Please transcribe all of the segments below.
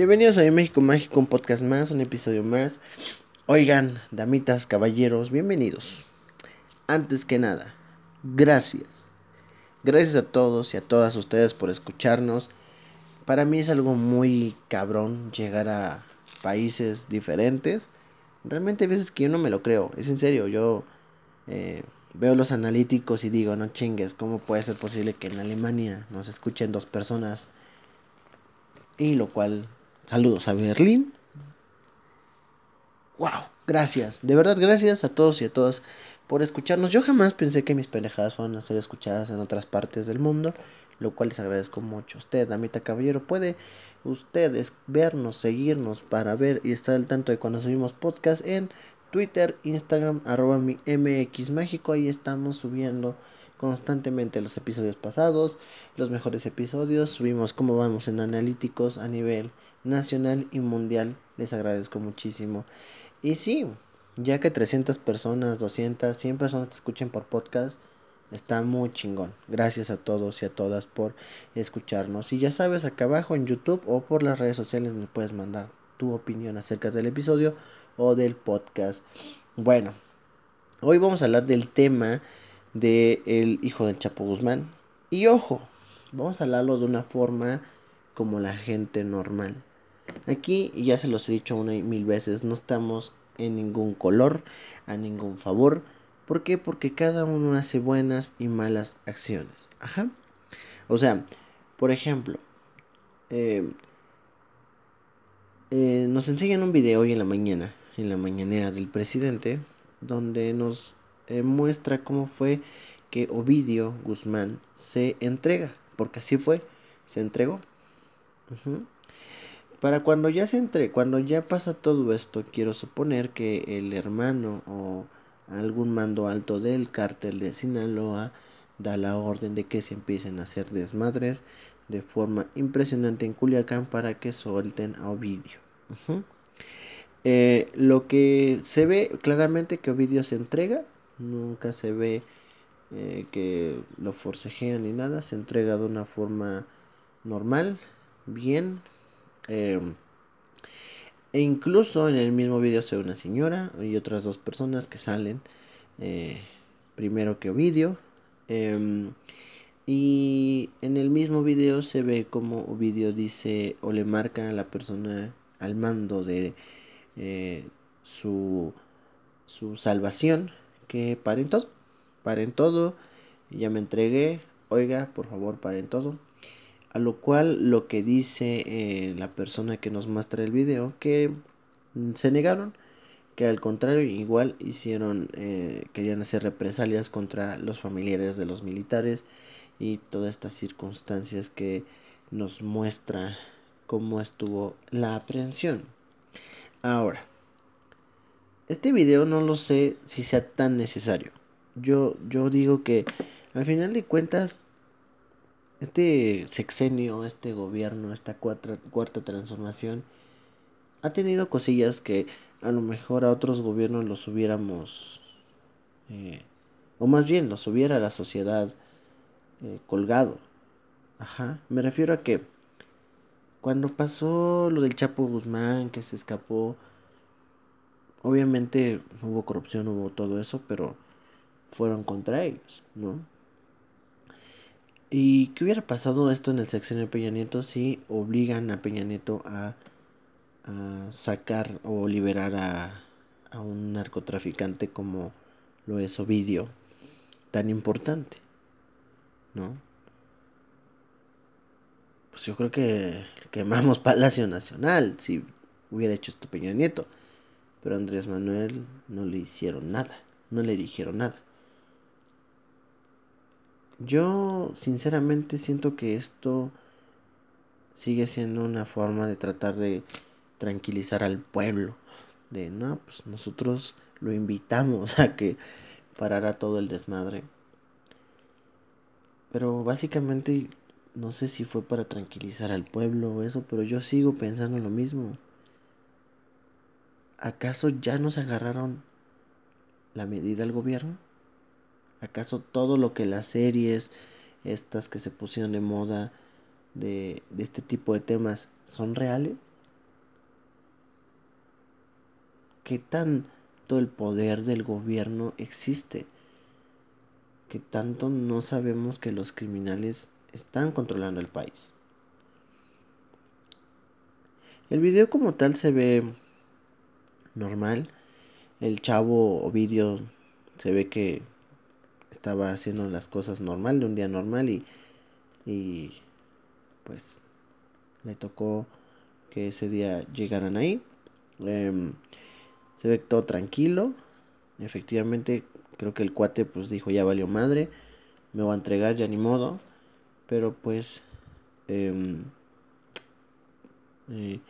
Bienvenidos a México Mágico, un podcast más, un episodio más. Oigan, damitas, caballeros, bienvenidos. Antes que nada, gracias. Gracias a todos y a todas ustedes por escucharnos. Para mí es algo muy cabrón llegar a países diferentes. Realmente hay veces que yo no me lo creo, es en serio, yo eh, veo los analíticos y digo, no chingues, ¿cómo puede ser posible que en Alemania nos escuchen dos personas? Y lo cual Saludos a Berlín. Wow, gracias. De verdad, gracias a todos y a todas por escucharnos. Yo jamás pensé que mis pendejadas fueran a ser escuchadas en otras partes del mundo, lo cual les agradezco mucho. Usted, Damita Caballero, puede ustedes vernos, seguirnos para ver y estar al tanto de cuando subimos podcast en Twitter, Instagram, arroba mi MX Mágico. Ahí estamos subiendo constantemente los episodios pasados, los mejores episodios. Subimos cómo vamos en analíticos a nivel nacional y mundial. Les agradezco muchísimo. Y sí, ya que 300 personas, 200, 100 personas te escuchen por podcast, está muy chingón. Gracias a todos y a todas por escucharnos. Y ya sabes, acá abajo en YouTube o por las redes sociales me puedes mandar tu opinión acerca del episodio o del podcast. Bueno, hoy vamos a hablar del tema de el hijo del Chapo Guzmán. Y ojo, vamos a hablarlo de una forma como la gente normal. Aquí, ya se los he dicho una y mil veces, no estamos en ningún color, a ningún favor. ¿Por qué? Porque cada uno hace buenas y malas acciones. Ajá. O sea, por ejemplo, eh, eh, nos enseñan un video hoy en la mañana, en la mañanera del presidente, donde nos eh, muestra cómo fue que Ovidio Guzmán se entrega, porque así fue, se entregó. Para cuando ya se entre, cuando ya pasa todo esto, quiero suponer que el hermano o algún mando alto del cártel de Sinaloa da la orden de que se empiecen a hacer desmadres de forma impresionante en Culiacán para que suelten a Ovidio. Eh, lo que se ve claramente que Ovidio se entrega, nunca se ve eh, que lo forcejean ni nada, se entrega de una forma normal, bien, Em, e incluso en el mismo video se ve una señora y otras dos personas que salen eh, primero que Ovidio. Em, y en el mismo video se ve como Ovidio dice o le marca a la persona al mando de eh, su, su salvación que paren todo. Paren todo. Ya me entregué. Oiga, por favor, paren todo. A lo cual lo que dice eh, la persona que nos muestra el video, que mm, se negaron, que al contrario igual hicieron, eh, querían hacer represalias contra los familiares de los militares y todas estas circunstancias que nos muestra cómo estuvo la aprehensión. Ahora, este video no lo sé si sea tan necesario. Yo, yo digo que al final de cuentas este sexenio, este gobierno, esta cuarta, cuarta transformación, ha tenido cosillas que a lo mejor a otros gobiernos los hubiéramos, eh, o más bien los hubiera la sociedad eh, colgado. Ajá, me refiero a que cuando pasó lo del Chapo Guzmán, que se escapó, obviamente hubo corrupción, hubo todo eso, pero fueron contra ellos, ¿no? ¿Y qué hubiera pasado esto en el sexenio de Peña Nieto si obligan a Peña Nieto a, sacar o liberar a, a, un narcotraficante como lo es Ovidio, tan importante? ¿No? Pues yo creo que quemamos Palacio Nacional si hubiera hecho esto Peña Nieto. Pero Andrés Manuel no le hicieron nada, no le dijeron nada. Yo sinceramente siento que esto sigue siendo una forma de tratar de tranquilizar al pueblo. De no, pues nosotros lo invitamos a que parara todo el desmadre. Pero básicamente no sé si fue para tranquilizar al pueblo o eso, pero yo sigo pensando lo mismo. ¿Acaso ya nos agarraron la medida al gobierno? ¿Acaso todo lo que las series, estas que se pusieron de moda de, este tipo de temas, son reales? qué tanto el poder del gobierno existe. Que tanto no sabemos que los criminales están controlando el país. El video como tal se ve normal. El chavo Ovidio se ve que estaba haciendo las cosas normal, de un día normal y, y pues le tocó que ese día llegaran ahí. Em, se ve todo tranquilo. Efectivamente, creo que el cuate pues dijo ya valió madre. Me va a entregar, ya ni modo. Pero pues em, eh,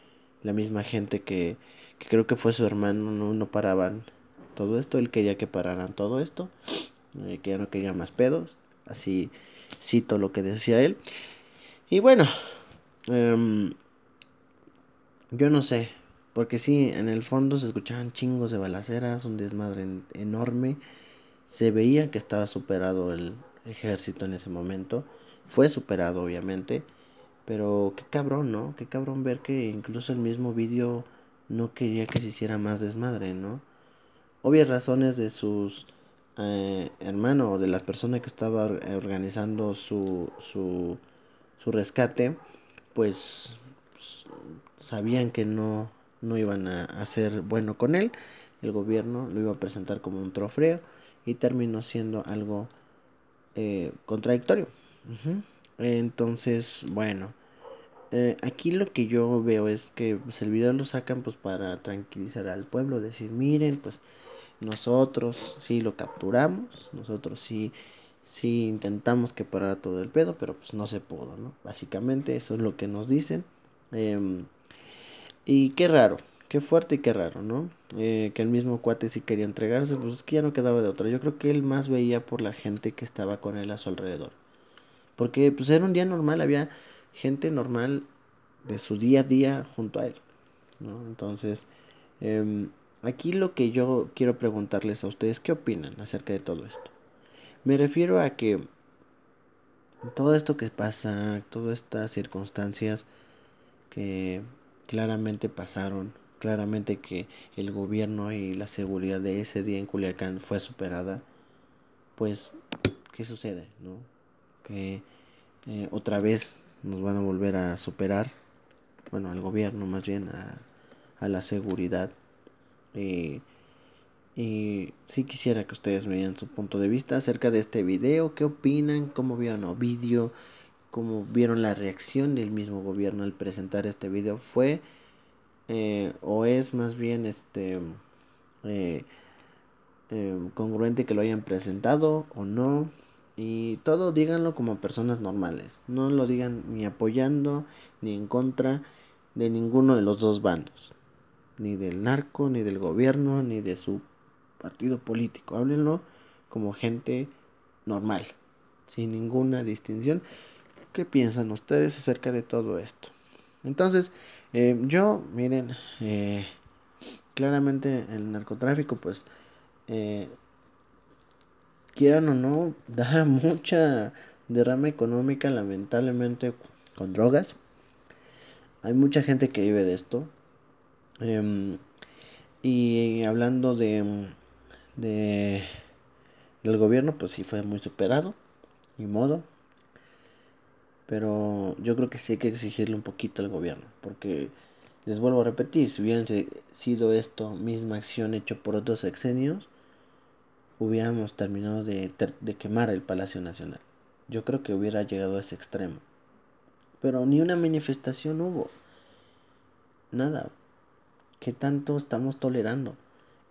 la misma gente que, que, creo que fue su hermano no, no paraban todo esto. Él quería que pararan todo esto. Que ya no quería más pedos. Así cito lo que decía él. Y bueno, em, yo no sé, porque sí, en el fondo se escuchaban chingos de balaceras, un desmadre enorme. Se veía que estaba superado el ejército en ese momento. Fue superado, obviamente. Pero qué cabrón, ¿no? Qué cabrón ver que incluso el mismo vídeo no quería que se hiciera más desmadre, ¿no? Obvias razones de sus eh, hermanos o de la persona que estaba organizando su, su, su rescate, pues sabían que no, no iban a hacer bueno con él. El gobierno lo iba a presentar como un trofeo y terminó siendo algo eh, contradictorio. Entonces, bueno, eh, aquí lo que yo veo es que pues, el video lo sacan pues para tranquilizar al pueblo, decir, miren, pues nosotros sí lo capturamos, nosotros sí, sí intentamos que parara todo el pedo, pero pues no se pudo, ¿no? Básicamente eso es lo que nos dicen. Em, y qué raro, qué fuerte y qué raro, ¿no? Eh, que el mismo cuate sí quería entregarse, pues es que ya no quedaba de otra. Yo creo que él más veía por la gente que estaba con él a su alrededor. Porque pues era un día normal, había gente normal de su día a día junto a él, ¿no? Entonces, em, aquí lo que yo quiero preguntarles a ustedes, ¿qué opinan acerca de todo esto? Me refiero a que todo esto que pasa, todas estas circunstancias que claramente pasaron, claramente que el gobierno y la seguridad de ese día en Culiacán fue superada, pues, ¿qué sucede? ¿No? Que eh, otra vez nos van a volver a superar, bueno, al gobierno más bien, a, a la seguridad. Y sí quisiera que ustedes me dieran su punto de vista acerca de este video, qué opinan, cómo vieron el video, como vieron la reacción del mismo gobierno al presentar este video fue eh, o es más bien este eh, em, congruente que lo hayan presentado o no y todo díganlo como personas normales no lo digan ni apoyando ni en contra de ninguno de los dos bandos ni del narco ni del gobierno ni de su partido político háblenlo como gente normal sin ninguna distinción ¿Qué piensan ustedes acerca de todo esto? Entonces, eh, yo, miren, eh, claramente el narcotráfico, pues, eh, quieran o no, da mucha derrama económica, lamentablemente, con drogas. Hay mucha gente que vive de esto. Em, y hablando de, de del gobierno, pues sí fue muy superado. Ni modo. Pero yo creo que sí hay que exigirle un poquito al gobierno. Porque les vuelvo a repetir, si hubieran sido esto misma acción hecho por otros sexenios, hubiéramos terminado de, de quemar el Palacio Nacional. Yo creo que hubiera llegado a ese extremo. Pero ni una manifestación hubo. Nada. ¿Qué tanto estamos tolerando?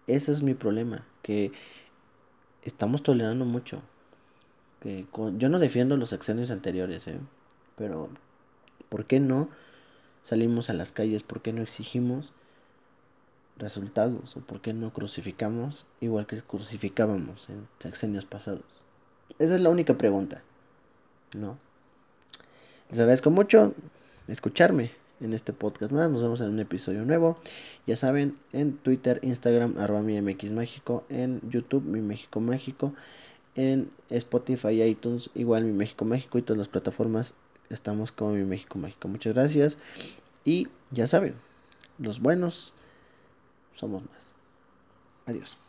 Ese es mi problema. Que estamos tolerando mucho. Que yo no defiendo los sexenios anteriores, ¿eh? Pero, ¿por qué no salimos a las calles? ¿Por qué no exigimos resultados? ¿O por qué no crucificamos igual que crucificábamos en sexenios pasados? Esa es la única pregunta. ¿No? Les agradezco mucho escucharme en este podcast más. Nos vemos en un episodio nuevo. Ya saben, en Twitter, Instagram, arroba mi MX Mágico, en YouTube, mi México Mágico, en Spotify, iTunes, igual mi México Mágico y todas las plataformas estamos como mi México Mágico. Muchas gracias. Y ya saben, los buenos somos más. Adiós.